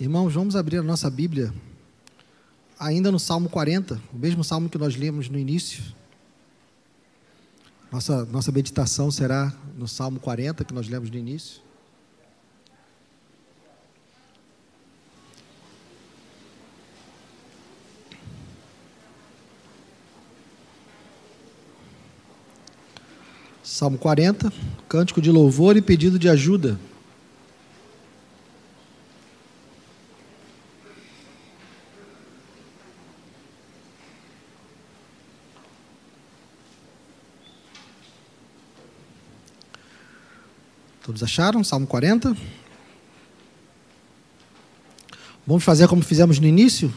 Irmãos, vamos abrir a nossa Bíblia ainda no Salmo 40, o mesmo salmo que nós lemos no início. Nossa, nossa meditação será no Salmo 40, que nós lemos no início. Salmo 40, cântico de louvor e pedido de ajuda. Todos acharam? Salmo 40. Vamos fazer como fizemos no início,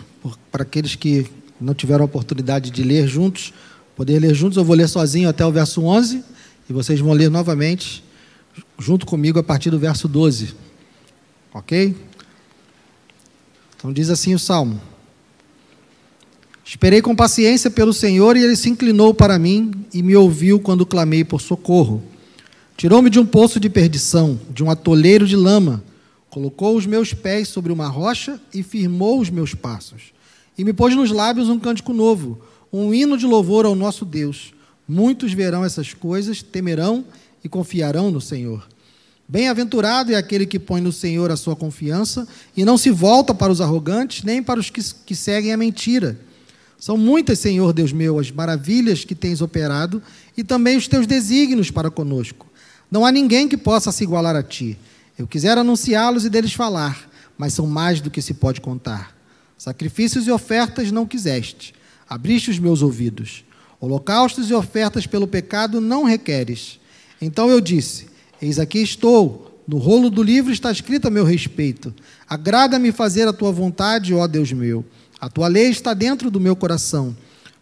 para aqueles que não tiveram a oportunidade de ler juntos, poder ler juntos. Eu vou ler sozinho até o verso 11 e vocês vão ler novamente junto comigo a partir do verso 12. Ok? Então diz assim o salmo: Esperei com paciência pelo Senhor e ele se inclinou para mim e me ouviu quando clamei por socorro. Tirou-me de um poço de perdição, de um atoleiro de lama, colocou os meus pés sobre uma rocha e firmou os meus passos. E me pôs nos lábios um cântico novo, um hino de louvor ao nosso Deus. Muitos verão essas coisas, temerão e confiarão no Senhor. Bem-aventurado é aquele que põe no Senhor a sua confiança e não se volta para os arrogantes, nem para os que, que seguem a mentira. São muitas, Senhor Deus meu, as maravilhas que tens operado e também os teus desígnios para conosco. Não há ninguém que possa se igualar a ti. Eu quisera anunciá-los e deles falar, mas são mais do que se pode contar. Sacrifícios e ofertas não quiseste, abriste os meus ouvidos. Holocaustos e ofertas pelo pecado não requeres. Então eu disse: Eis aqui estou, no rolo do livro está escrito a meu respeito. Agrada-me fazer a tua vontade, ó Deus meu. A tua lei está dentro do meu coração.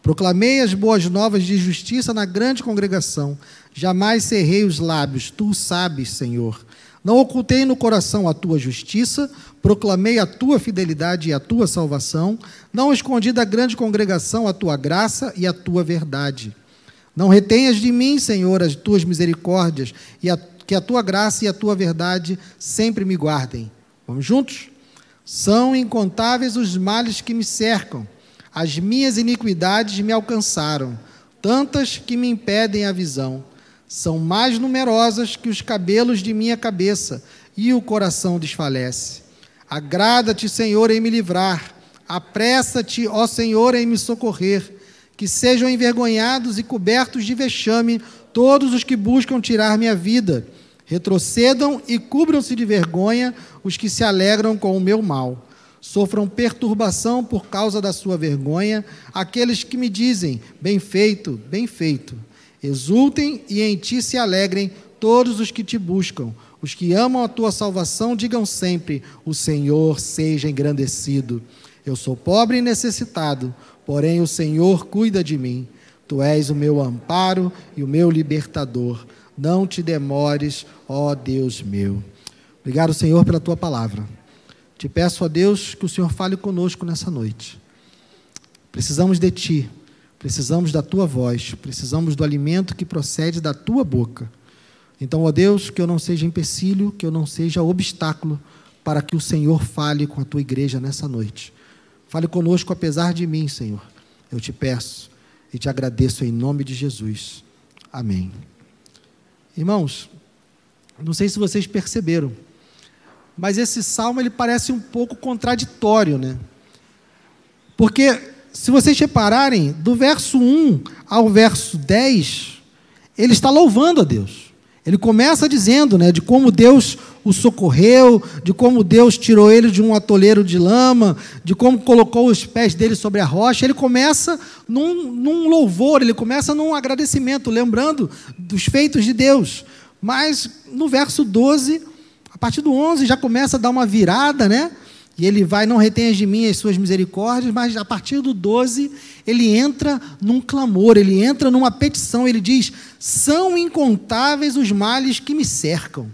Proclamei as boas novas de justiça na grande congregação. Jamais cerrei os lábios, tu sabes, Senhor. Não ocultei no coração a tua justiça, proclamei a tua fidelidade e a tua salvação. Não escondi da grande congregação a tua graça e a tua verdade. Não retenhas de mim, Senhor, as tuas misericórdias, e a, que a tua graça e a tua verdade sempre me guardem. Vamos juntos? São incontáveis os males que me cercam as minhas iniquidades me alcançaram, tantas que me impedem a visão. São mais numerosas que os cabelos de minha cabeça, e o coração desfalece. Agrada-te, Senhor, em me livrar. Apressa-te, ó Senhor, em me socorrer. Que sejam envergonhados e cobertos de vexame todos os que buscam tirar minha vida. Retrocedam e cubram-se de vergonha os que se alegram com o meu mal sofram perturbação por causa da sua vergonha aqueles que me dizem: bem feito, bem feito. Exultem e em ti se alegrem todos os que te buscam. Os que amam a tua salvação digam sempre: O Senhor seja engrandecido. Eu sou pobre e necessitado, porém o Senhor cuida de mim. Tu és o meu amparo e o meu libertador. Não te demores, ó Deus meu. Obrigado, Senhor, pela tua palavra. Te peço a Deus que o Senhor fale conosco nessa noite. Precisamos de Ti, precisamos da Tua voz, precisamos do alimento que procede da Tua boca. Então, ó Deus, que eu não seja empecilho, que eu não seja obstáculo para que o Senhor fale com a Tua igreja nessa noite. Fale conosco apesar de mim, Senhor. Eu te peço e te agradeço em nome de Jesus. Amém. Irmãos, não sei se vocês perceberam, mas esse salmo ele parece um pouco contraditório, né? Porque se vocês repararem, do verso 1 ao verso 10, ele está louvando a Deus. Ele começa dizendo, né, de como Deus o socorreu, de como Deus tirou ele de um atoleiro de lama, de como colocou os pés dele sobre a rocha. Ele começa num, num louvor, ele começa num agradecimento, lembrando dos feitos de Deus. Mas no verso 12, a partir do 11 já começa a dar uma virada, né? E ele vai, não retenha de mim as suas misericórdias, mas a partir do 12, ele entra num clamor, ele entra numa petição, ele diz: São incontáveis os males que me cercam.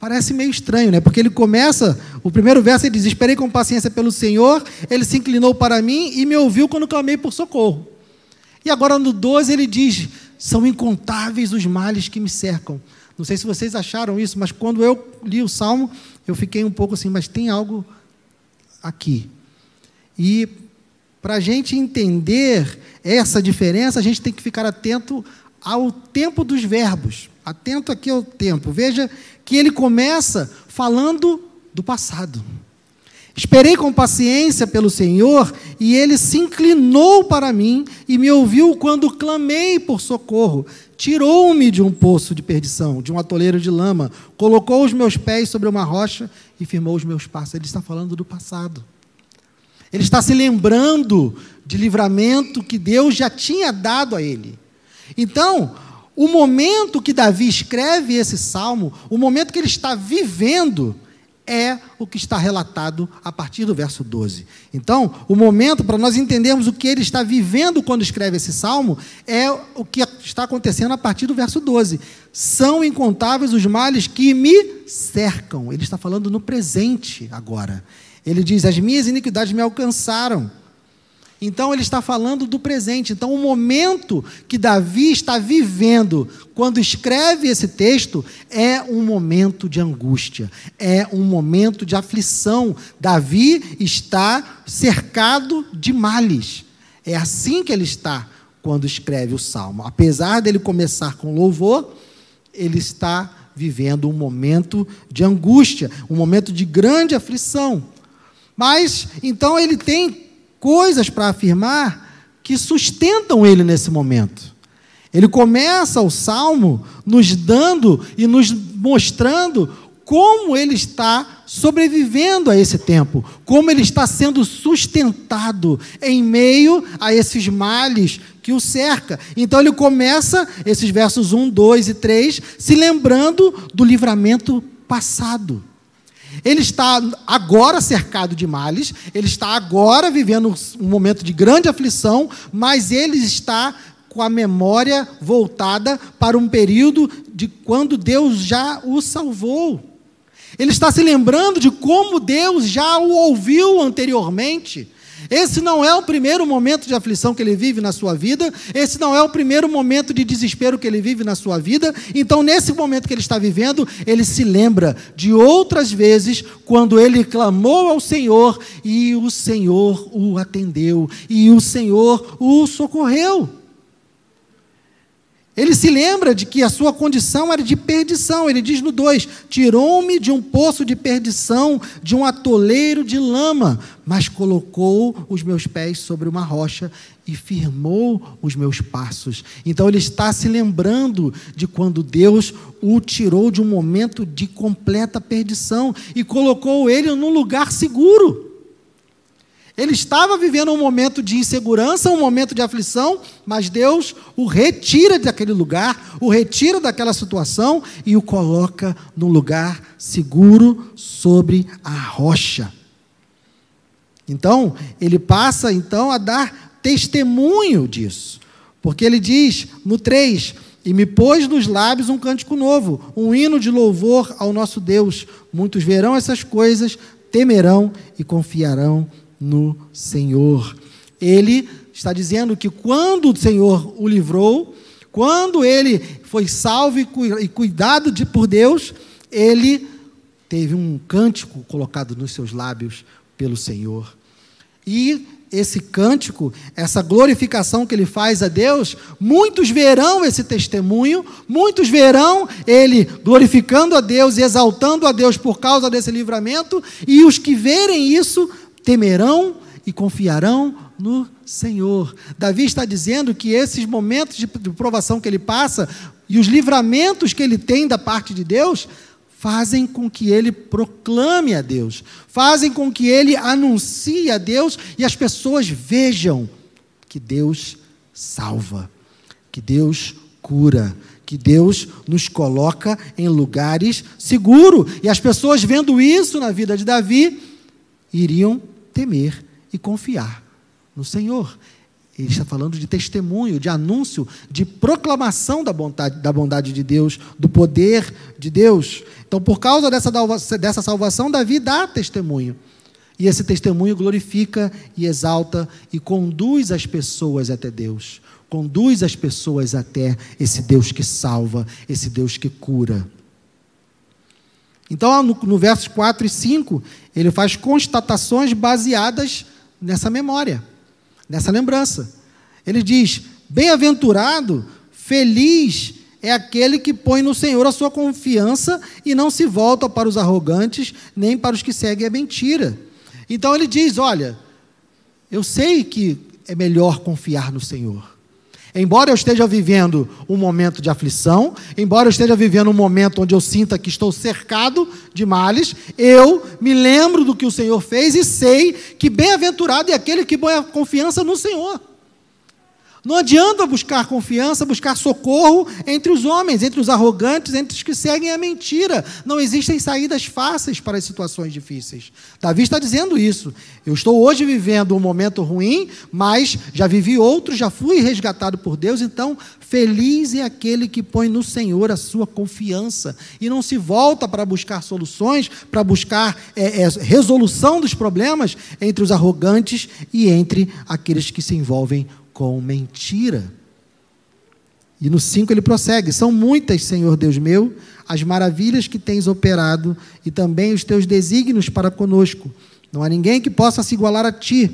Parece meio estranho, né? Porque ele começa, o primeiro verso ele diz: Esperei com paciência pelo Senhor, ele se inclinou para mim e me ouviu quando clamei por socorro. E agora no 12 ele diz: São incontáveis os males que me cercam. Não sei se vocês acharam isso, mas quando eu li o salmo, eu fiquei um pouco assim, mas tem algo aqui. E para a gente entender essa diferença, a gente tem que ficar atento ao tempo dos verbos. Atento aqui ao tempo. Veja que ele começa falando do passado. Esperei com paciência pelo Senhor, e ele se inclinou para mim e me ouviu quando clamei por socorro. Tirou-me de um poço de perdição, de um atoleiro de lama, colocou os meus pés sobre uma rocha e firmou os meus passos. Ele está falando do passado. Ele está se lembrando de livramento que Deus já tinha dado a ele. Então, o momento que Davi escreve esse salmo, o momento que ele está vivendo, é o que está relatado a partir do verso 12. Então, o momento para nós entendermos o que ele está vivendo quando escreve esse salmo é o que está acontecendo a partir do verso 12. São incontáveis os males que me cercam. Ele está falando no presente agora. Ele diz: As minhas iniquidades me alcançaram. Então ele está falando do presente. Então o momento que Davi está vivendo quando escreve esse texto é um momento de angústia, é um momento de aflição. Davi está cercado de males. É assim que ele está quando escreve o salmo. Apesar dele começar com louvor, ele está vivendo um momento de angústia, um momento de grande aflição. Mas então ele tem coisas para afirmar que sustentam ele nesse momento. Ele começa o salmo nos dando e nos mostrando como ele está sobrevivendo a esse tempo, como ele está sendo sustentado em meio a esses males que o cerca. Então ele começa esses versos 1, 2 e 3 se lembrando do livramento passado. Ele está agora cercado de males, ele está agora vivendo um momento de grande aflição, mas ele está com a memória voltada para um período de quando Deus já o salvou. Ele está se lembrando de como Deus já o ouviu anteriormente. Esse não é o primeiro momento de aflição que ele vive na sua vida, esse não é o primeiro momento de desespero que ele vive na sua vida. Então, nesse momento que ele está vivendo, ele se lembra de outras vezes quando ele clamou ao Senhor e o Senhor o atendeu e o Senhor o socorreu. Ele se lembra de que a sua condição era de perdição. Ele diz no 2: Tirou-me de um poço de perdição, de um atoleiro de lama, mas colocou os meus pés sobre uma rocha e firmou os meus passos. Então ele está se lembrando de quando Deus o tirou de um momento de completa perdição e colocou ele num lugar seguro. Ele estava vivendo um momento de insegurança, um momento de aflição, mas Deus o retira daquele lugar, o retira daquela situação e o coloca num lugar seguro sobre a rocha. Então, ele passa então a dar testemunho disso. Porque ele diz no 3: E me pôs nos lábios um cântico novo, um hino de louvor ao nosso Deus. Muitos verão essas coisas, temerão e confiarão no Senhor. Ele está dizendo que quando o Senhor o livrou, quando ele foi salvo e cuidado de, por Deus, ele teve um cântico colocado nos seus lábios pelo Senhor. E esse cântico, essa glorificação que ele faz a Deus, muitos verão esse testemunho, muitos verão ele glorificando a Deus e exaltando a Deus por causa desse livramento, e os que verem isso temerão e confiarão no Senhor. Davi está dizendo que esses momentos de provação que ele passa e os livramentos que ele tem da parte de Deus fazem com que ele proclame a Deus, fazem com que ele anuncie a Deus e as pessoas vejam que Deus salva, que Deus cura, que Deus nos coloca em lugares seguros. E as pessoas vendo isso na vida de Davi iriam temer e confiar no Senhor. Ele está falando de testemunho, de anúncio, de proclamação da bondade, da bondade de Deus, do poder de Deus. Então, por causa dessa, dessa salvação, Davi dá testemunho. E esse testemunho glorifica e exalta e conduz as pessoas até Deus. conduz as pessoas até esse Deus que salva, esse Deus que cura. Então, no, no versos 4 e 5, ele faz constatações baseadas nessa memória, nessa lembrança. Ele diz: Bem-aventurado, feliz é aquele que põe no Senhor a sua confiança e não se volta para os arrogantes, nem para os que seguem a mentira. Então ele diz: Olha, eu sei que é melhor confiar no Senhor. Embora eu esteja vivendo um momento de aflição, embora eu esteja vivendo um momento onde eu sinta que estou cercado de males, eu me lembro do que o Senhor fez e sei que bem-aventurado é aquele que põe a confiança no Senhor. Não adianta buscar confiança, buscar socorro entre os homens, entre os arrogantes, entre os que seguem a mentira. Não existem saídas fáceis para as situações difíceis. Davi está dizendo isso. Eu estou hoje vivendo um momento ruim, mas já vivi outro, já fui resgatado por Deus, então feliz é aquele que põe no Senhor a sua confiança e não se volta para buscar soluções, para buscar é, é, resolução dos problemas entre os arrogantes e entre aqueles que se envolvem com mentira. E no 5 ele prossegue: São muitas, Senhor Deus meu, as maravilhas que tens operado e também os teus desígnios para conosco. Não há ninguém que possa se igualar a ti.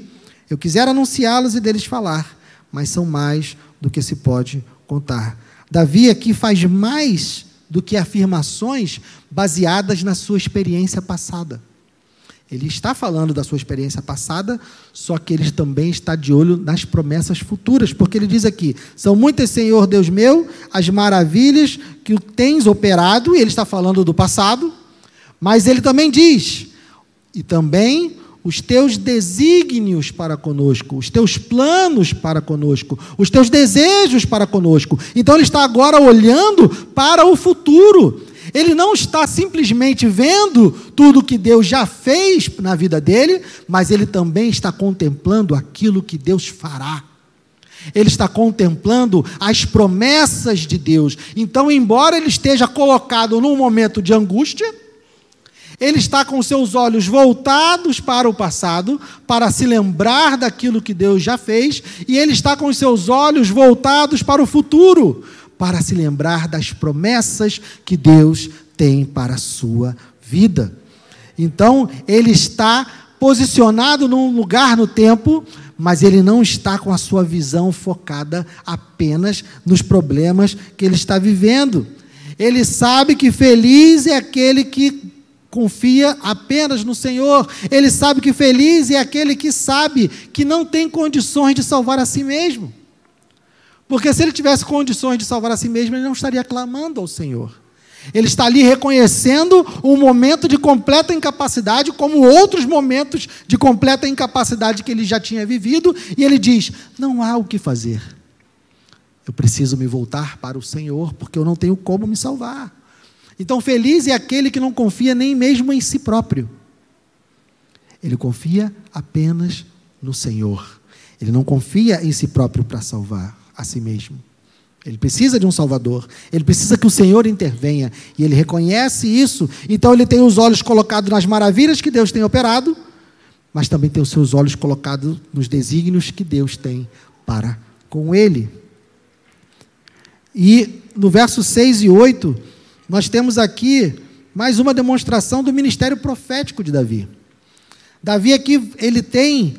Eu quisera anunciá-los e deles falar, mas são mais do que se pode contar. Davi aqui faz mais do que afirmações baseadas na sua experiência passada. Ele está falando da sua experiência passada, só que ele também está de olho nas promessas futuras, porque ele diz aqui: são muitas, Senhor Deus meu, as maravilhas que tens operado, e ele está falando do passado, mas ele também diz, e também os teus desígnios para conosco, os teus planos para conosco, os teus desejos para conosco. Então ele está agora olhando para o futuro. Ele não está simplesmente vendo tudo que Deus já fez na vida dele, mas ele também está contemplando aquilo que Deus fará. Ele está contemplando as promessas de Deus. Então, embora ele esteja colocado num momento de angústia, ele está com seus olhos voltados para o passado, para se lembrar daquilo que Deus já fez, e ele está com seus olhos voltados para o futuro, para se lembrar das promessas que Deus tem para a sua vida. Então, ele está posicionado num lugar no tempo, mas ele não está com a sua visão focada apenas nos problemas que ele está vivendo. Ele sabe que feliz é aquele que confia apenas no Senhor. Ele sabe que feliz é aquele que sabe que não tem condições de salvar a si mesmo. Porque se ele tivesse condições de salvar a si mesmo, ele não estaria clamando ao Senhor. Ele está ali reconhecendo um momento de completa incapacidade, como outros momentos de completa incapacidade que ele já tinha vivido, e ele diz: Não há o que fazer. Eu preciso me voltar para o Senhor, porque eu não tenho como me salvar. Então, feliz é aquele que não confia nem mesmo em si próprio. Ele confia apenas no Senhor. Ele não confia em si próprio para salvar a si mesmo. Ele precisa de um Salvador. Ele precisa que o Senhor intervenha. E ele reconhece isso. Então ele tem os olhos colocados nas maravilhas que Deus tem operado, mas também tem os seus olhos colocados nos desígnios que Deus tem para com ele. E no verso 6 e 8, nós temos aqui mais uma demonstração do ministério profético de Davi. Davi aqui, ele tem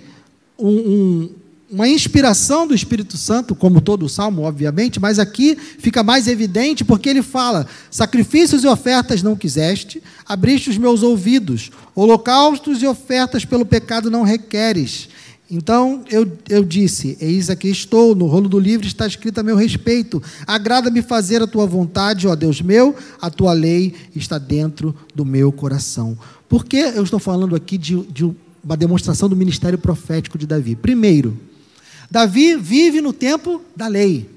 um, um uma inspiração do Espírito Santo, como todo o salmo, obviamente, mas aqui fica mais evidente porque ele fala: sacrifícios e ofertas não quiseste, abriste os meus ouvidos, holocaustos e ofertas pelo pecado não requeres. Então eu, eu disse: Eis aqui estou, no rolo do livro está escrito a meu respeito. Agrada-me fazer a tua vontade, ó Deus meu, a tua lei está dentro do meu coração. Por que eu estou falando aqui de, de uma demonstração do ministério profético de Davi? Primeiro, Davi vive no tempo da lei.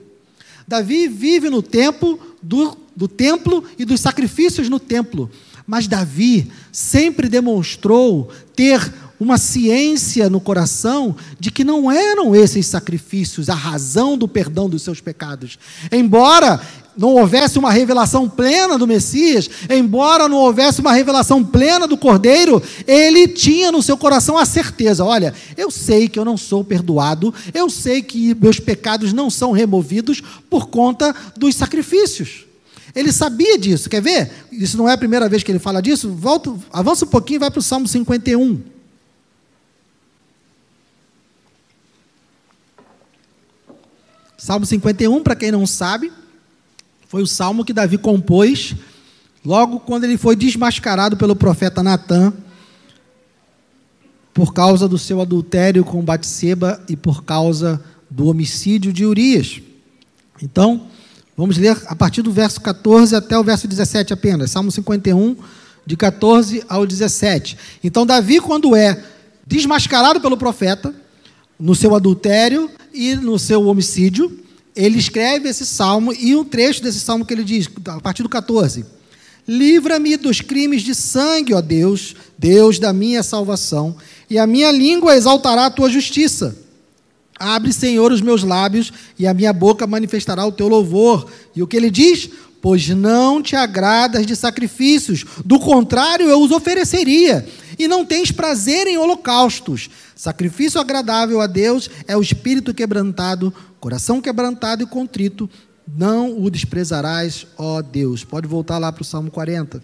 Davi vive no tempo do, do templo e dos sacrifícios no templo. Mas Davi sempre demonstrou ter uma ciência no coração de que não eram esses sacrifícios a razão do perdão dos seus pecados. Embora não houvesse uma revelação plena do Messias, embora não houvesse uma revelação plena do Cordeiro, ele tinha no seu coração a certeza: olha, eu sei que eu não sou perdoado, eu sei que meus pecados não são removidos por conta dos sacrifícios. Ele sabia disso, quer ver? Isso não é a primeira vez que ele fala disso. Volta, avança um pouquinho e vai para o Salmo 51. Salmo 51, para quem não sabe, foi o salmo que Davi compôs logo quando ele foi desmascarado pelo profeta Natã por causa do seu adultério com Batseba e por causa do homicídio de Urias. Então, vamos ler a partir do verso 14 até o verso 17 apenas. Salmo 51, de 14 ao 17. Então, Davi, quando é desmascarado pelo profeta, no seu adultério e no seu homicídio, ele escreve esse salmo e um trecho desse salmo que ele diz, a partir do 14: Livra-me dos crimes de sangue, ó Deus, Deus da minha salvação, e a minha língua exaltará a tua justiça. Abre, Senhor, os meus lábios, e a minha boca manifestará o teu louvor. E o que ele diz? Pois não te agradas de sacrifícios, do contrário eu os ofereceria e não tens prazer em holocaustos. Sacrifício agradável a Deus é o espírito quebrantado, coração quebrantado e contrito, não o desprezarás, ó Deus. Pode voltar lá para o Salmo 40.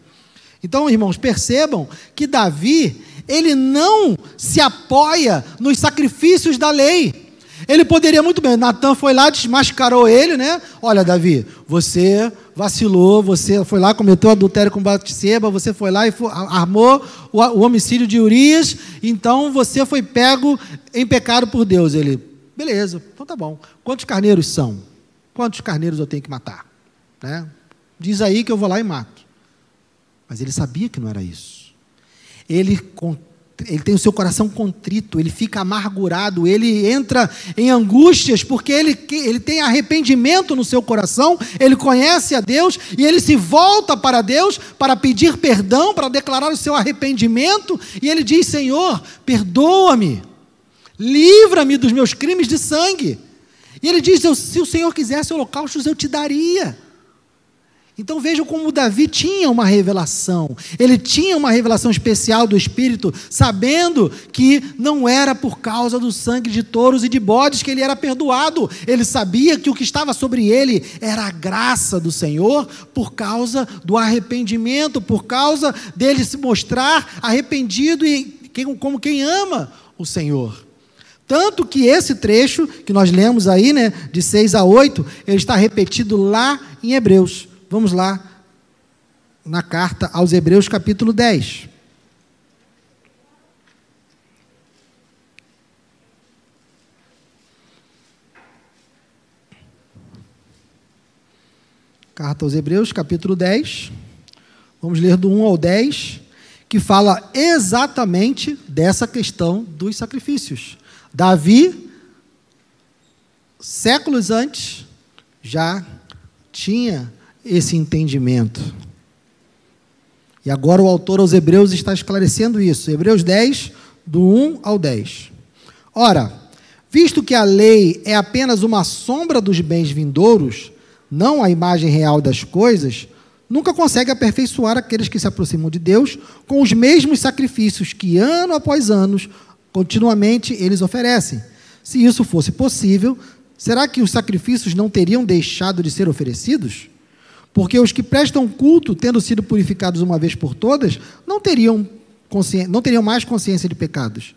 Então, irmãos, percebam que Davi, ele não se apoia nos sacrifícios da lei. Ele poderia muito bem, Natan foi lá, desmascarou ele, né? Olha, Davi, você vacilou, você foi lá, cometeu adultério com Batseba, você foi lá e foi, armou o, o, homicídio de Urias, então você foi pego em pecado por Deus. Ele, beleza, então tá bom. Quantos carneiros são? Quantos carneiros eu tenho que matar? Né? Diz aí que eu vou lá e mato. Mas ele sabia que não era isso. Ele ele tem o seu coração contrito, ele fica amargurado, ele entra em angústias, porque ele, ele tem arrependimento no seu coração, ele conhece a Deus e ele se volta para Deus para pedir perdão, para declarar o seu arrependimento, e ele diz: Senhor, perdoa-me, livra-me dos meus crimes de sangue. E ele diz: Se o Senhor quisesse holocaustos, eu te daria. Então vejam como Davi tinha uma revelação. Ele tinha uma revelação especial do Espírito, sabendo que não era por causa do sangue de touros e de bodes que ele era perdoado. Ele sabia que o que estava sobre ele era a graça do Senhor por causa do arrependimento, por causa dele se mostrar arrependido e como quem ama o Senhor. Tanto que esse trecho que nós lemos aí, né, de 6 a 8, ele está repetido lá em Hebreus. Vamos lá na carta aos Hebreus, capítulo 10. Carta aos Hebreus, capítulo 10. Vamos ler do 1 ao 10, que fala exatamente dessa questão dos sacrifícios. Davi, séculos antes, já tinha esse entendimento. E agora o autor aos Hebreus está esclarecendo isso. Hebreus 10, do 1 ao 10. Ora, visto que a lei é apenas uma sombra dos bens vindouros, não a imagem real das coisas, nunca consegue aperfeiçoar aqueles que se aproximam de Deus com os mesmos sacrifícios que, ano após ano, continuamente eles oferecem. Se isso fosse possível, será que os sacrifícios não teriam deixado de ser oferecidos? Porque os que prestam culto, tendo sido purificados uma vez por todas, não teriam, não teriam mais consciência de pecados.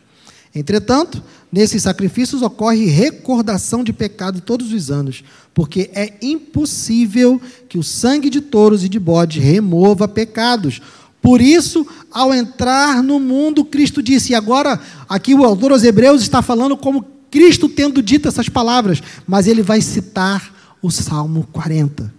Entretanto, nesses sacrifícios ocorre recordação de pecado todos os anos, porque é impossível que o sangue de touros e de bodes remova pecados. Por isso, ao entrar no mundo, Cristo disse, e agora aqui o autor aos Hebreus está falando como Cristo tendo dito essas palavras, mas ele vai citar o Salmo 40.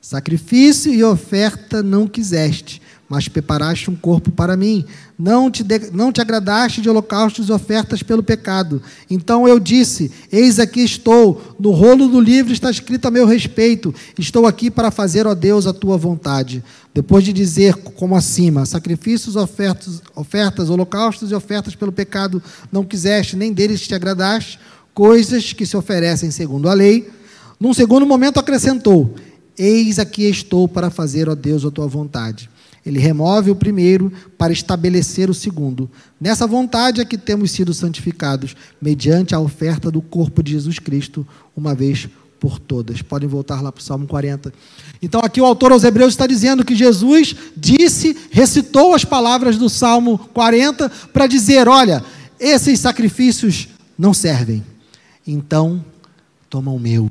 Sacrifício e oferta não quiseste, mas preparaste um corpo para mim. Não te, de, não te agradaste de holocaustos e ofertas pelo pecado. Então eu disse: Eis aqui estou, no rolo do livro está escrito a meu respeito. Estou aqui para fazer, ó Deus, a tua vontade. Depois de dizer, como acima, sacrifícios, ofertas, ofertas, holocaustos e ofertas pelo pecado não quiseste, nem deles te agradaste, coisas que se oferecem segundo a lei. Num segundo momento acrescentou: Eis aqui estou para fazer, ó Deus, a tua vontade. Ele remove o primeiro para estabelecer o segundo. Nessa vontade é que temos sido santificados, mediante a oferta do corpo de Jesus Cristo, uma vez por todas. Podem voltar lá para o Salmo 40. Então, aqui o autor aos Hebreus está dizendo que Jesus disse, recitou as palavras do Salmo 40 para dizer: olha, esses sacrifícios não servem. Então, toma o meu.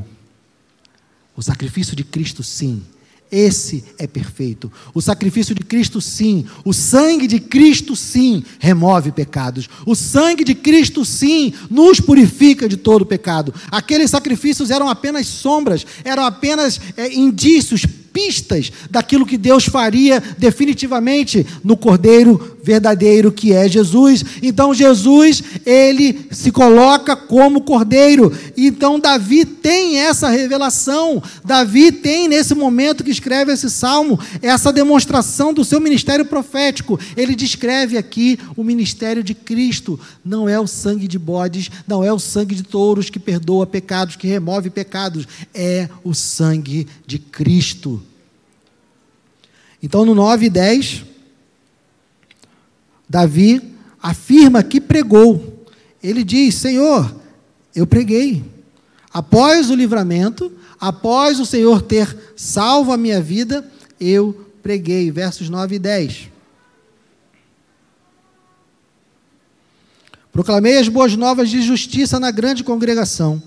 O sacrifício de Cristo, sim esse é perfeito. O sacrifício de Cristo, sim. O sangue de Cristo, sim, remove pecados. O sangue de Cristo, sim, nos purifica de todo pecado. Aqueles sacrifícios eram apenas sombras, eram apenas é, indícios, pistas daquilo que Deus faria definitivamente no Cordeiro verdadeiro que é Jesus. Então Jesus, ele se coloca como Cordeiro. Então Davi tem essa revelação. Davi tem nesse momento que escreve esse salmo essa demonstração do seu ministério profético. Ele descreve aqui o ministério de Cristo. Não é o sangue de bodes, não é o sangue de touros que perdoa pecados, que remove pecados, é o sangue de Cristo. Então, no 9 e 10, Davi afirma que pregou. Ele diz: Senhor, eu preguei. Após o livramento, após o Senhor ter salvo a minha vida, eu preguei. Versos 9 e 10. Proclamei as boas novas de justiça na grande congregação.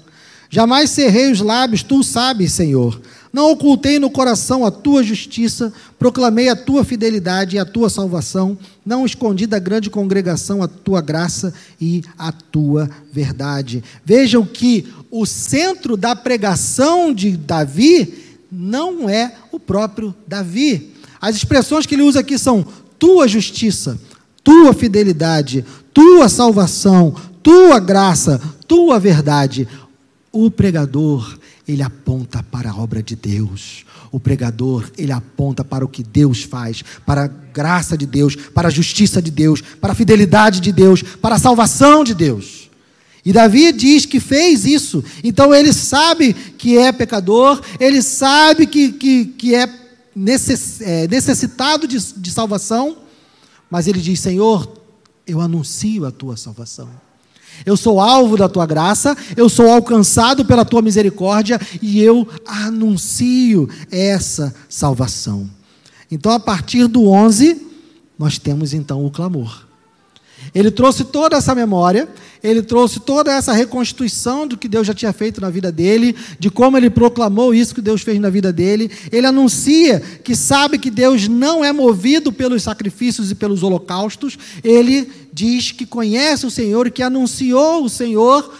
Jamais cerrei os lábios, tu sabes, Senhor. Não ocultei no coração a tua justiça, proclamei a tua fidelidade e a tua salvação, não escondi da grande congregação a tua graça e a tua verdade. Vejam que o centro da pregação de Davi não é o próprio Davi. As expressões que ele usa aqui são tua justiça, tua fidelidade, tua salvação, tua graça, tua verdade. O pregador ele aponta para a obra de Deus. O pregador, ele aponta para o que Deus faz, para a graça de Deus, para a justiça de Deus, para a fidelidade de Deus, para a salvação de Deus. E Davi diz que fez isso, então ele sabe que é pecador, ele sabe que, que, que é, é necessitado de, de salvação, mas ele diz: Senhor, eu anuncio a tua salvação. Eu sou alvo da tua graça, eu sou alcançado pela tua misericórdia e eu anuncio essa salvação. Então, a partir do 11, nós temos então o clamor. Ele trouxe toda essa memória, ele trouxe toda essa reconstituição do que Deus já tinha feito na vida dele, de como ele proclamou isso que Deus fez na vida dele. Ele anuncia que sabe que Deus não é movido pelos sacrifícios e pelos holocaustos. Ele diz que conhece o Senhor e que anunciou o Senhor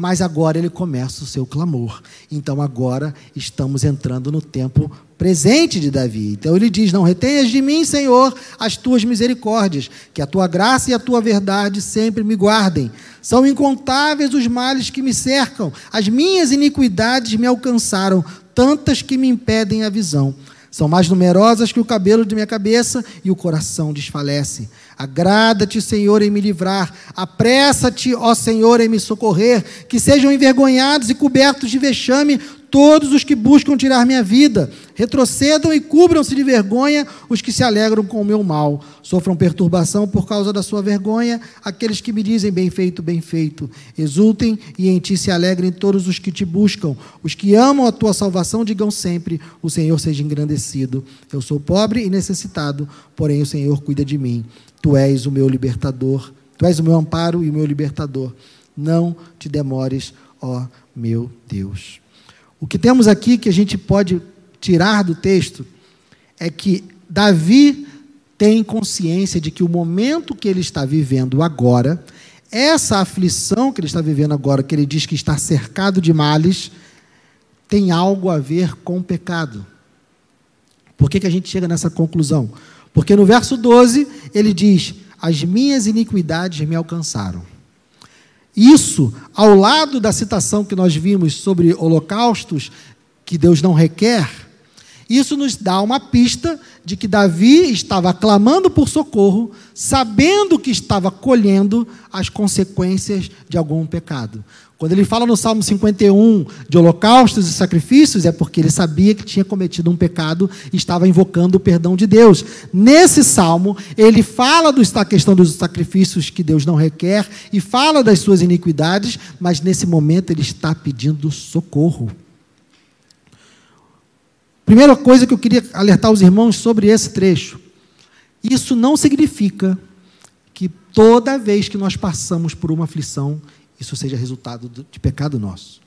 mas agora ele começa o seu clamor. Então agora estamos entrando no tempo presente de Davi. Então ele diz: Não retenhas de mim, Senhor, as tuas misericórdias, que a tua graça e a tua verdade sempre me guardem. São incontáveis os males que me cercam, as minhas iniquidades me alcançaram, tantas que me impedem a visão. São mais numerosas que o cabelo de minha cabeça e o coração desfalece. Agrada-te, Senhor, em me livrar. Apressa-te, ó Senhor, em me socorrer. Que sejam envergonhados e cobertos de vexame todos os que buscam tirar minha vida. Retrocedam e cubram-se de vergonha os que se alegram com o meu mal. Sofram perturbação por causa da sua vergonha aqueles que me dizem bem feito, bem feito. Exultem e em ti se alegrem todos os que te buscam. Os que amam a tua salvação digam sempre: O Senhor seja engrandecido. Eu sou pobre e necessitado, porém o Senhor cuida de mim. Tu és o meu libertador. Tu és o meu amparo e o meu libertador. Não te demores, ó meu Deus. O que temos aqui que a gente pode tirar do texto é que Davi tem consciência de que o momento que ele está vivendo agora, essa aflição que ele está vivendo agora, que ele diz que está cercado de males, tem algo a ver com o pecado. Por que, que a gente chega nessa conclusão? Porque no verso 12 ele diz: As minhas iniquidades me alcançaram. Isso, ao lado da citação que nós vimos sobre holocaustos, que Deus não requer, isso nos dá uma pista de que Davi estava clamando por socorro, sabendo que estava colhendo as consequências de algum pecado. Quando ele fala no Salmo 51 de holocaustos e sacrifícios, é porque ele sabia que tinha cometido um pecado e estava invocando o perdão de Deus. Nesse salmo, ele fala da questão dos sacrifícios que Deus não requer e fala das suas iniquidades, mas nesse momento ele está pedindo socorro. Primeira coisa que eu queria alertar os irmãos sobre esse trecho. Isso não significa que toda vez que nós passamos por uma aflição, isso seja resultado de pecado nosso.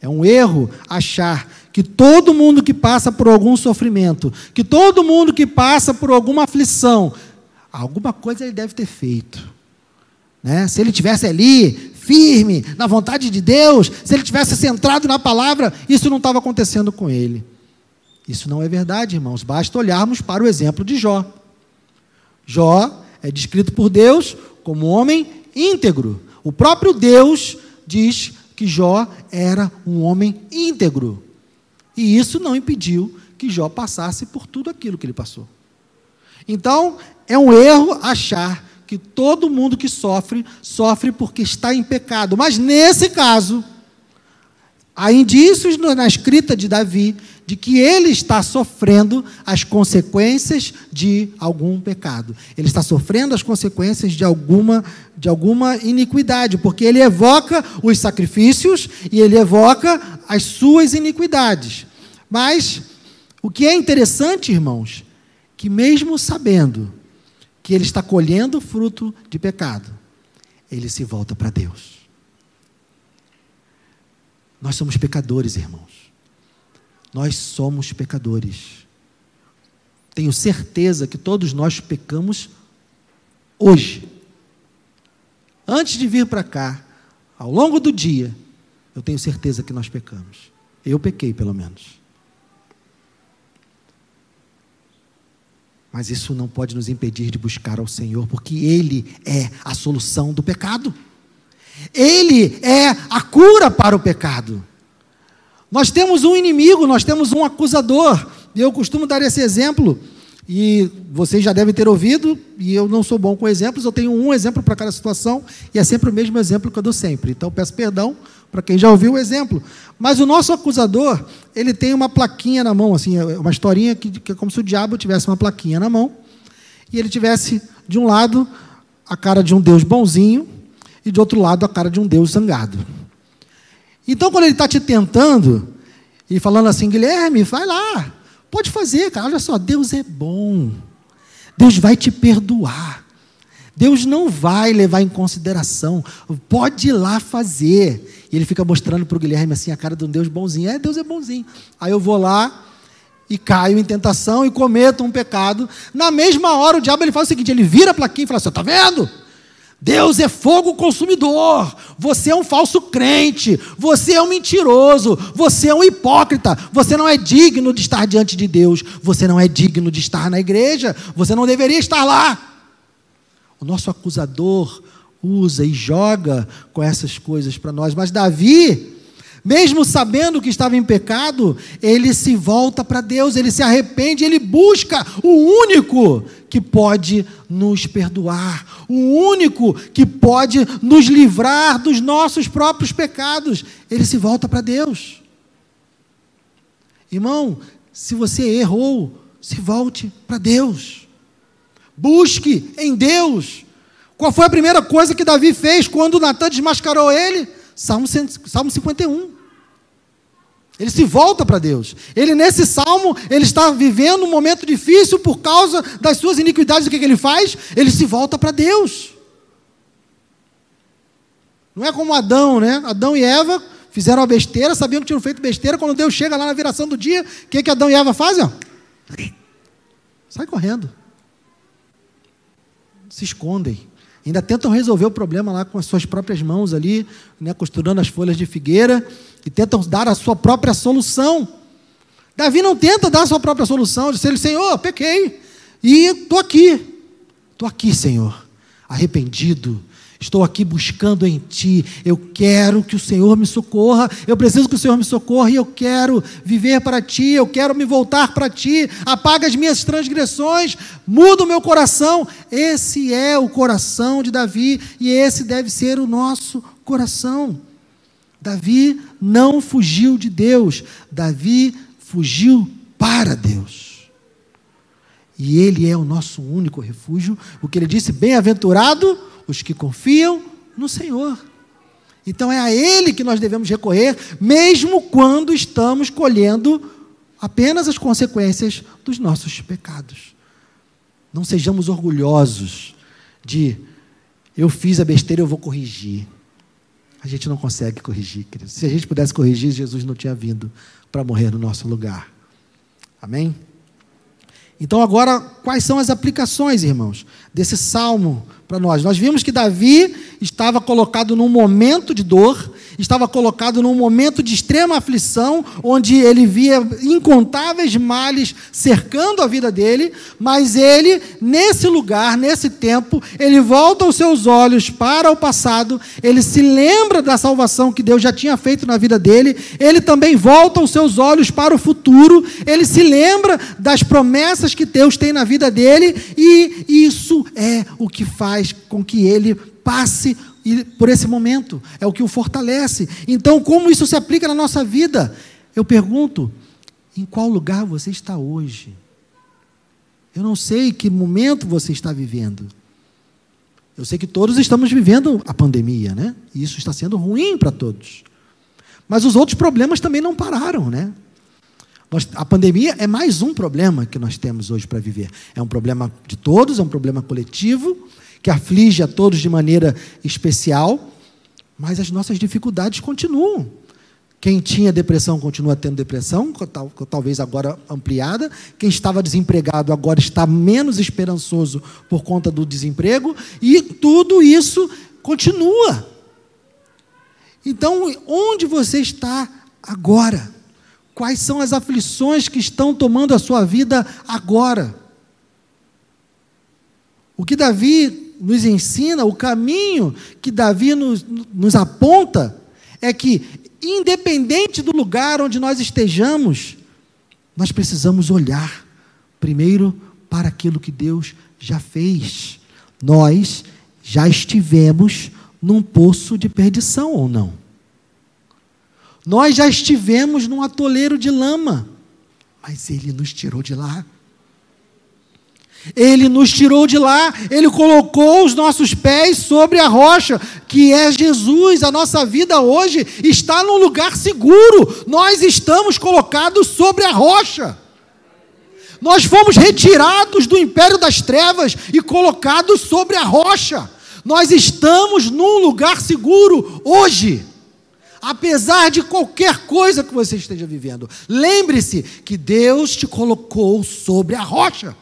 É um erro achar que todo mundo que passa por algum sofrimento, que todo mundo que passa por alguma aflição, alguma coisa ele deve ter feito. Né? Se ele tivesse ali, firme, na vontade de Deus, se ele tivesse centrado na palavra, isso não estava acontecendo com ele. Isso não é verdade, irmãos. Basta olharmos para o exemplo de Jó. Jó é descrito por Deus como um homem íntegro. O próprio Deus diz que Jó era um homem íntegro. E isso não impediu que Jó passasse por tudo aquilo que ele passou. Então, é um erro achar que todo mundo que sofre, sofre porque está em pecado. Mas nesse caso, há indícios na escrita de Davi de que ele está sofrendo as consequências de algum pecado. Ele está sofrendo as consequências de alguma, de alguma iniquidade, porque ele evoca os sacrifícios e ele evoca as suas iniquidades. Mas o que é interessante, irmãos, que mesmo sabendo que ele está colhendo fruto de pecado, ele se volta para Deus. Nós somos pecadores, irmãos. Nós somos pecadores. Tenho certeza que todos nós pecamos hoje. Antes de vir para cá, ao longo do dia, eu tenho certeza que nós pecamos. Eu pequei, pelo menos. Mas isso não pode nos impedir de buscar ao Senhor, porque Ele é a solução do pecado. Ele é a cura para o pecado. Nós temos um inimigo, nós temos um acusador. Eu costumo dar esse exemplo, e vocês já devem ter ouvido, e eu não sou bom com exemplos, eu tenho um exemplo para cada situação, e é sempre o mesmo exemplo que eu dou sempre. Então peço perdão para quem já ouviu o exemplo. Mas o nosso acusador, ele tem uma plaquinha na mão, assim, é uma historinha que, que é como se o diabo tivesse uma plaquinha na mão, e ele tivesse, de um lado, a cara de um Deus bonzinho, e de outro lado, a cara de um Deus zangado. Então, quando ele está te tentando e falando assim, Guilherme, vai lá, pode fazer, cara. Olha só, Deus é bom. Deus vai te perdoar. Deus não vai levar em consideração. Pode ir lá fazer. E ele fica mostrando para o Guilherme assim a cara de um Deus bonzinho. É, Deus é bonzinho. Aí eu vou lá e caio em tentação e cometo um pecado. Na mesma hora, o diabo ele faz o seguinte: ele vira a plaquinha e fala assim: está vendo? Deus é fogo consumidor. Você é um falso crente. Você é um mentiroso. Você é um hipócrita. Você não é digno de estar diante de Deus. Você não é digno de estar na igreja. Você não deveria estar lá. O nosso acusador usa e joga com essas coisas para nós. Mas Davi, mesmo sabendo que estava em pecado, ele se volta para Deus, ele se arrepende, ele busca o único que pode nos perdoar, o único que pode nos livrar dos nossos próprios pecados. Ele se volta para Deus. Irmão, se você errou, se volte para Deus. Busque em Deus. Qual foi a primeira coisa que Davi fez quando Natan desmascarou ele? Salmo, Salmo 51. Ele se volta para Deus. Ele, nesse salmo, ele está vivendo um momento difícil por causa das suas iniquidades. O que, que ele faz? Ele se volta para Deus. Não é como Adão, né? Adão e Eva fizeram a besteira, sabiam que tinham feito besteira. Quando Deus chega lá na viração do dia, o que, que Adão e Eva fazem? Sai correndo. Se escondem. Ainda tentam resolver o problema lá com as suas próprias mãos ali, né, costurando as folhas de figueira, e tentam dar a sua própria solução. Davi não tenta dar a sua própria solução, diz ele, Senhor, pequei, e estou aqui, estou aqui, Senhor, arrependido, Estou aqui buscando em Ti. Eu quero que o Senhor me socorra. Eu preciso que o Senhor me socorra e eu quero viver para Ti. Eu quero me voltar para Ti. Apaga as minhas transgressões. Muda o meu coração. Esse é o coração de Davi e esse deve ser o nosso coração. Davi não fugiu de Deus, Davi fugiu para Deus. E Ele é o nosso único refúgio, o que ele disse: bem-aventurado os que confiam no Senhor. Então é a Ele que nós devemos recorrer, mesmo quando estamos colhendo apenas as consequências dos nossos pecados. Não sejamos orgulhosos de eu fiz a besteira, eu vou corrigir. A gente não consegue corrigir, queridos. Se a gente pudesse corrigir, Jesus não tinha vindo para morrer no nosso lugar. Amém? Então, agora, quais são as aplicações, irmãos, desse salmo para nós? Nós vimos que Davi estava colocado num momento de dor, estava colocado num momento de extrema aflição, onde ele via incontáveis males cercando a vida dele, mas ele, nesse lugar, nesse tempo, ele volta os seus olhos para o passado, ele se lembra da salvação que Deus já tinha feito na vida dele, ele também volta os seus olhos para o futuro, ele se lembra das promessas que Deus tem na vida dele, e isso é o que faz com que ele passe por esse momento, é o que o fortalece. Então, como isso se aplica na nossa vida? Eu pergunto: em qual lugar você está hoje? Eu não sei que momento você está vivendo. Eu sei que todos estamos vivendo a pandemia, né? E isso está sendo ruim para todos. Mas os outros problemas também não pararam, né? Nós, a pandemia é mais um problema que nós temos hoje para viver. É um problema de todos, é um problema coletivo, que aflige a todos de maneira especial, mas as nossas dificuldades continuam. Quem tinha depressão continua tendo depressão, talvez agora ampliada. Quem estava desempregado agora está menos esperançoso por conta do desemprego. E tudo isso continua. Então, onde você está agora? Quais são as aflições que estão tomando a sua vida agora? O que Davi nos ensina, o caminho que Davi nos, nos aponta, é que, independente do lugar onde nós estejamos, nós precisamos olhar primeiro para aquilo que Deus já fez. Nós já estivemos num poço de perdição ou não? Nós já estivemos num atoleiro de lama, mas Ele nos tirou de lá. Ele nos tirou de lá, ele colocou os nossos pés sobre a rocha, que é Jesus. A nossa vida hoje está num lugar seguro. Nós estamos colocados sobre a rocha. Nós fomos retirados do império das trevas e colocados sobre a rocha. Nós estamos num lugar seguro hoje. Apesar de qualquer coisa que você esteja vivendo, lembre-se que Deus te colocou sobre a rocha.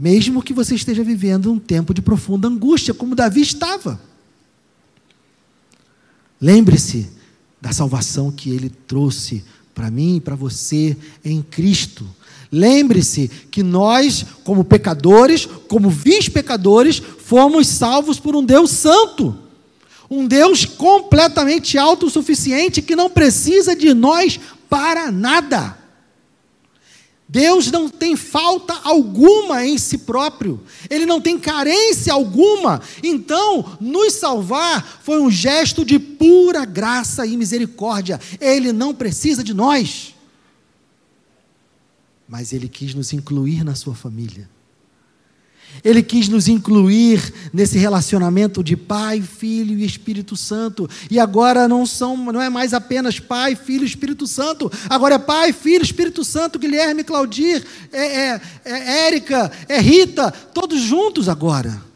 Mesmo que você esteja vivendo um tempo de profunda angústia, como Davi estava. Lembre-se da salvação que ele trouxe para mim e para você em Cristo. Lembre-se que nós, como pecadores, como vis-pecadores, fomos salvos por um Deus santo. Um Deus completamente autossuficiente que não precisa de nós para nada. Deus não tem falta alguma em si próprio, Ele não tem carência alguma. Então, nos salvar foi um gesto de pura graça e misericórdia. Ele não precisa de nós, mas Ele quis nos incluir na Sua família. Ele quis nos incluir nesse relacionamento de Pai, Filho e Espírito Santo. E agora não são, não é mais apenas Pai, Filho e Espírito Santo. Agora é Pai, Filho, Espírito Santo, Guilherme, Claudir, é, é, é Érica, é Rita, todos juntos agora.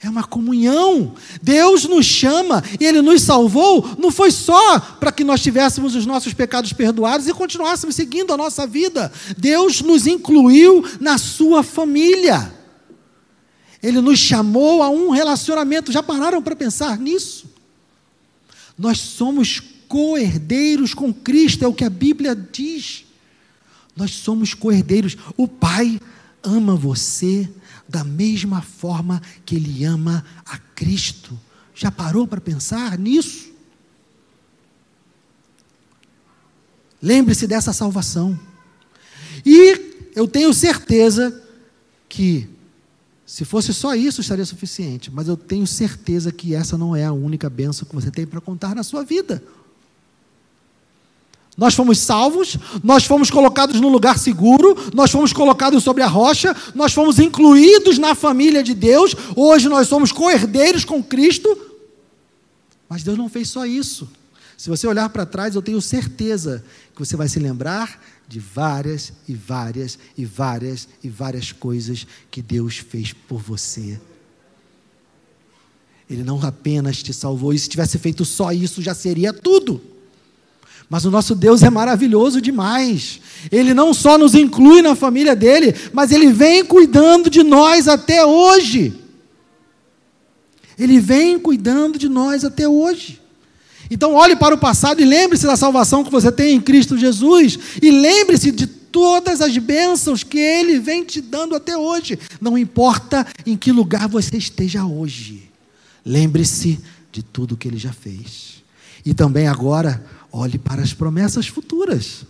É uma comunhão. Deus nos chama e Ele nos salvou. Não foi só para que nós tivéssemos os nossos pecados perdoados e continuássemos seguindo a nossa vida. Deus nos incluiu na Sua família. Ele nos chamou a um relacionamento. Já pararam para pensar nisso? Nós somos co-herdeiros com Cristo, é o que a Bíblia diz. Nós somos co-herdeiros. O Pai ama você da mesma forma que Ele ama a Cristo. Já parou para pensar nisso? Lembre-se dessa salvação. E eu tenho certeza que Se fosse só isso, estaria suficiente. Mas eu tenho certeza que essa não é a única bênção que você tem para contar na sua vida. Nós fomos salvos, nós fomos colocados no lugar seguro, nós fomos colocados sobre a rocha, nós fomos incluídos na família de Deus, hoje nós somos co-herdeiros com Cristo. Mas Deus não fez só isso. Se você olhar para trás, eu tenho certeza que você vai se lembrar de várias e várias e várias e várias coisas que Deus fez por você. Ele não apenas te salvou, e se tivesse feito só isso, já seria tudo. Mas o nosso Deus é maravilhoso demais. Ele não só nos inclui na família dele, mas ele vem cuidando de nós até hoje. Ele vem cuidando de nós até hoje. Então, olhe para o passado e lembre-se da salvação que você tem em Cristo Jesus. E lembre-se de todas as bênçãos que Ele vem te dando até hoje. Não importa em que lugar você esteja hoje. Lembre-se de tudo que Ele já fez. E também agora, olhe para as promessas futuras.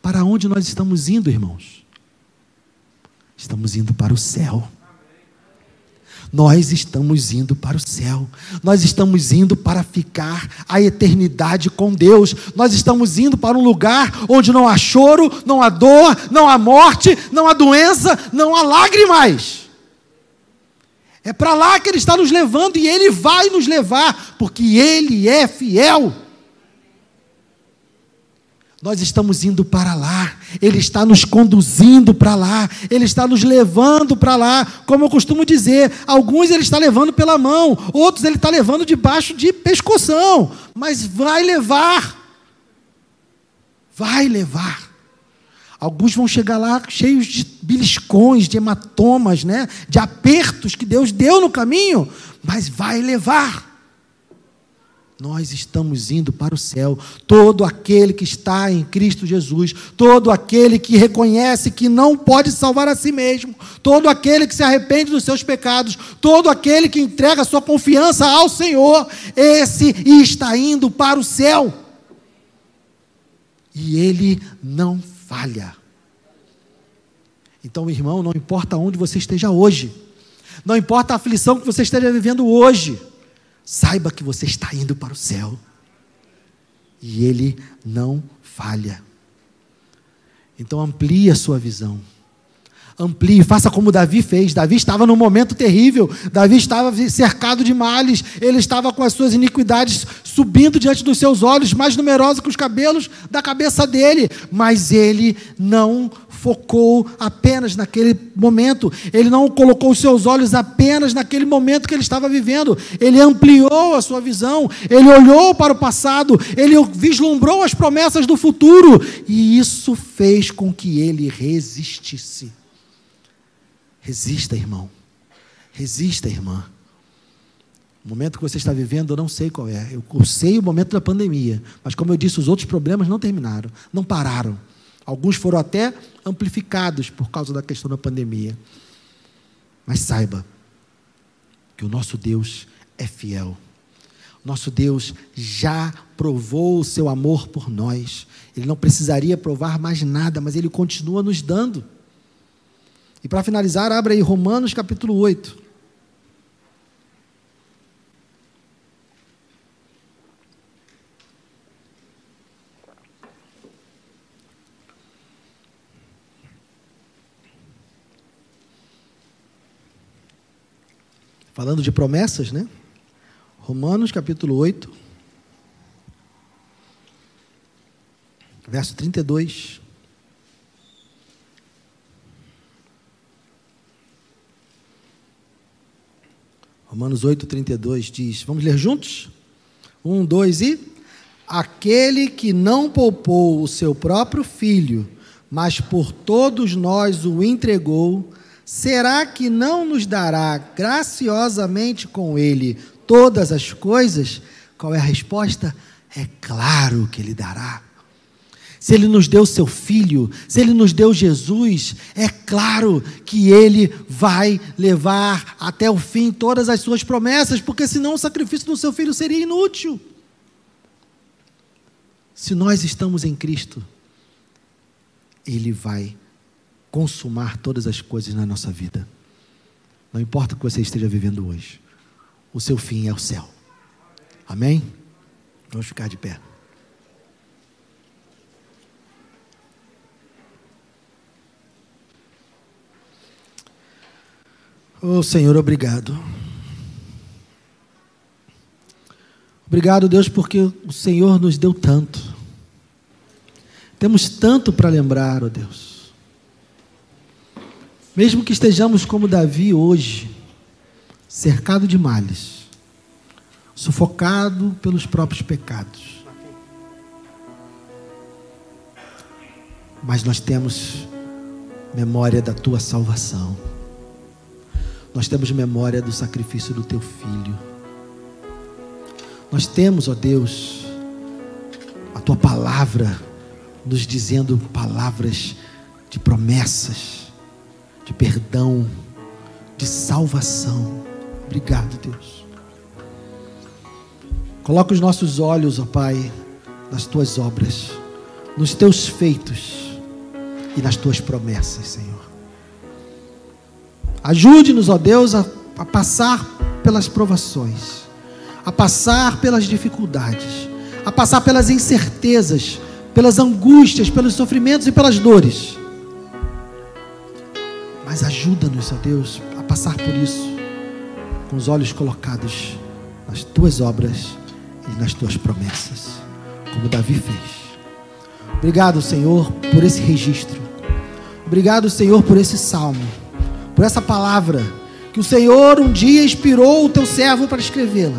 Para onde nós estamos indo, irmãos? Estamos indo para o céu. Nós estamos indo para o céu, nós estamos indo para ficar a eternidade com Deus, nós estamos indo para um lugar onde não há choro, não há dor, não há morte, não há doença, não há lágrimas. É para lá que Ele está nos levando e Ele vai nos levar, porque Ele é fiel. Nós estamos indo para lá, Ele está nos conduzindo para lá, Ele está nos levando para lá. Como eu costumo dizer, alguns Ele está levando pela mão, outros Ele está levando debaixo de pescoção, mas vai levar. Vai levar. Alguns vão chegar lá cheios de beliscões, de hematomas, né? de apertos que Deus deu no caminho, mas vai levar. Nós estamos indo para o céu. Todo aquele que está em Cristo Jesus, todo aquele que reconhece que não pode salvar a si mesmo, todo aquele que se arrepende dos seus pecados, todo aquele que entrega sua confiança ao Senhor, esse está indo para o céu. E ele não falha. Então, irmão, não importa onde você esteja hoje, não importa a aflição que você esteja vivendo hoje, Saiba que você está indo para o céu. E ele não falha. Então amplie a sua visão. Amplie, faça como Davi fez. Davi estava num momento terrível. Davi estava cercado de males. Ele estava com as suas iniquidades subindo diante dos seus olhos, mais numerosa que os cabelos da cabeça dele. Mas ele não focou apenas naquele momento, ele não colocou os seus olhos apenas naquele momento que ele estava vivendo, ele ampliou a sua visão, ele olhou para o passado, ele vislumbrou as promessas do futuro, e isso fez com que ele resistisse. Resista, irmão, resista, irmã. O momento que você está vivendo, eu não sei qual é. Eu sei o momento da pandemia, mas como eu disse, os outros problemas não terminaram, não pararam. Alguns foram até amplificados por causa da questão da pandemia. Mas saiba que o nosso Deus é fiel. Nosso Deus já provou o seu amor por nós. Ele não precisaria provar mais nada, mas ele continua nos dando. E para finalizar, abra aí Romanos capítulo 8. Falando de promessas, né? Romanos capítulo 8, verso 32. Romanos 8, 32 diz: Vamos ler juntos? Um, dois e. Aquele que não poupou o seu próprio filho, mas por todos nós o entregou, será que não nos dará graciosamente com Ele todas as coisas? Qual é a resposta? É claro que Ele dará. Se Ele nos deu seu Filho, se Ele nos deu Jesus, é claro que Ele vai levar até o fim todas as suas promessas, porque senão o sacrifício do seu Filho seria inútil. Se nós estamos em Cristo, Ele vai consumar todas as coisas na nossa vida. Não importa o que você esteja vivendo hoje, o seu fim é o céu. Amém? Vamos ficar de pé. Oh Senhor, obrigado. Obrigado, Deus, porque o Senhor nos deu tanto. Temos tanto para lembrar, oh Deus. Mesmo que estejamos como Davi hoje, cercado de males, sufocado pelos próprios pecados. Mas nós temos memória da tua salvação. Nós temos memória do sacrifício do teu filho. Nós temos, ó Deus, a tua palavra nos dizendo palavras de promessas, de perdão, de salvação. Obrigado, Deus. Coloca os nossos olhos, ó Pai, nas tuas obras, nos teus feitos e nas tuas promessas, Senhor. Ajude-nos, ó Deus, a, a passar pelas provações, a passar pelas dificuldades, a passar pelas incertezas, pelas angústias, pelos sofrimentos e pelas dores. Mas ajuda-nos, ó Deus, a passar por isso com os olhos colocados nas tuas obras e nas tuas promessas, como Davi fez. Obrigado, Senhor, por esse registro. Obrigado, Senhor, por esse salmo por essa palavra que o Senhor um dia inspirou o teu servo para escrevê-la.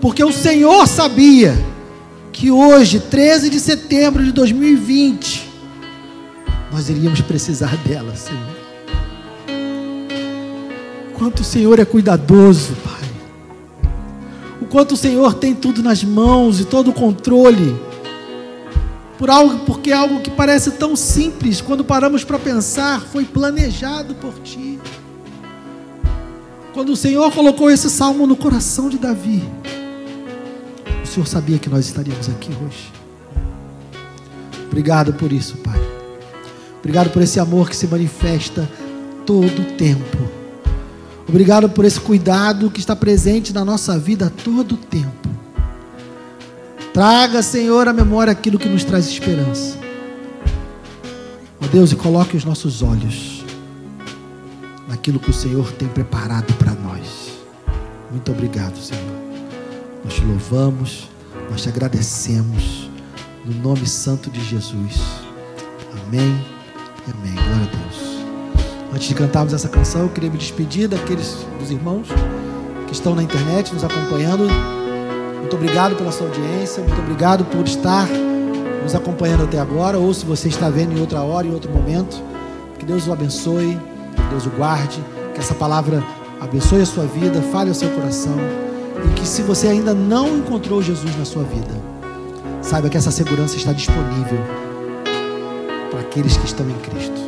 Porque o Senhor sabia que hoje, 13 de setembro de 2020, nós iríamos precisar dela, Senhor. Quanto o Senhor é cuidadoso, Pai. O quanto o Senhor tem tudo nas mãos e todo o controle por algo, porque é algo que parece tão simples, quando paramos para pensar, foi planejado por ti. Quando o Senhor colocou esse salmo no coração de Davi, o Senhor sabia que nós estaríamos aqui hoje. Obrigado por isso, Pai. Obrigado por esse amor que se manifesta todo o tempo. Obrigado por esse cuidado que está presente na nossa vida todo o tempo. Traga, Senhor, à memória aquilo que nos traz esperança. Ó oh Deus, e coloque os nossos olhos naquilo que o Senhor tem preparado para nós. Muito obrigado, Senhor. Nós te louvamos, nós te agradecemos, no nome santo de Jesus. Amém amém. Glória a Deus. Antes de cantarmos essa canção, eu queria me despedir daqueles dos irmãos que estão na internet nos acompanhando. Muito obrigado pela sua audiência, muito obrigado por estar nos acompanhando até agora, ou se você está vendo em outra hora, em outro momento. Que Deus o abençoe, que Deus o guarde, que essa palavra abençoe a sua vida, fale ao seu coração. E que se você ainda não encontrou Jesus na sua vida, saiba que essa segurança está disponível para aqueles que estão em Cristo.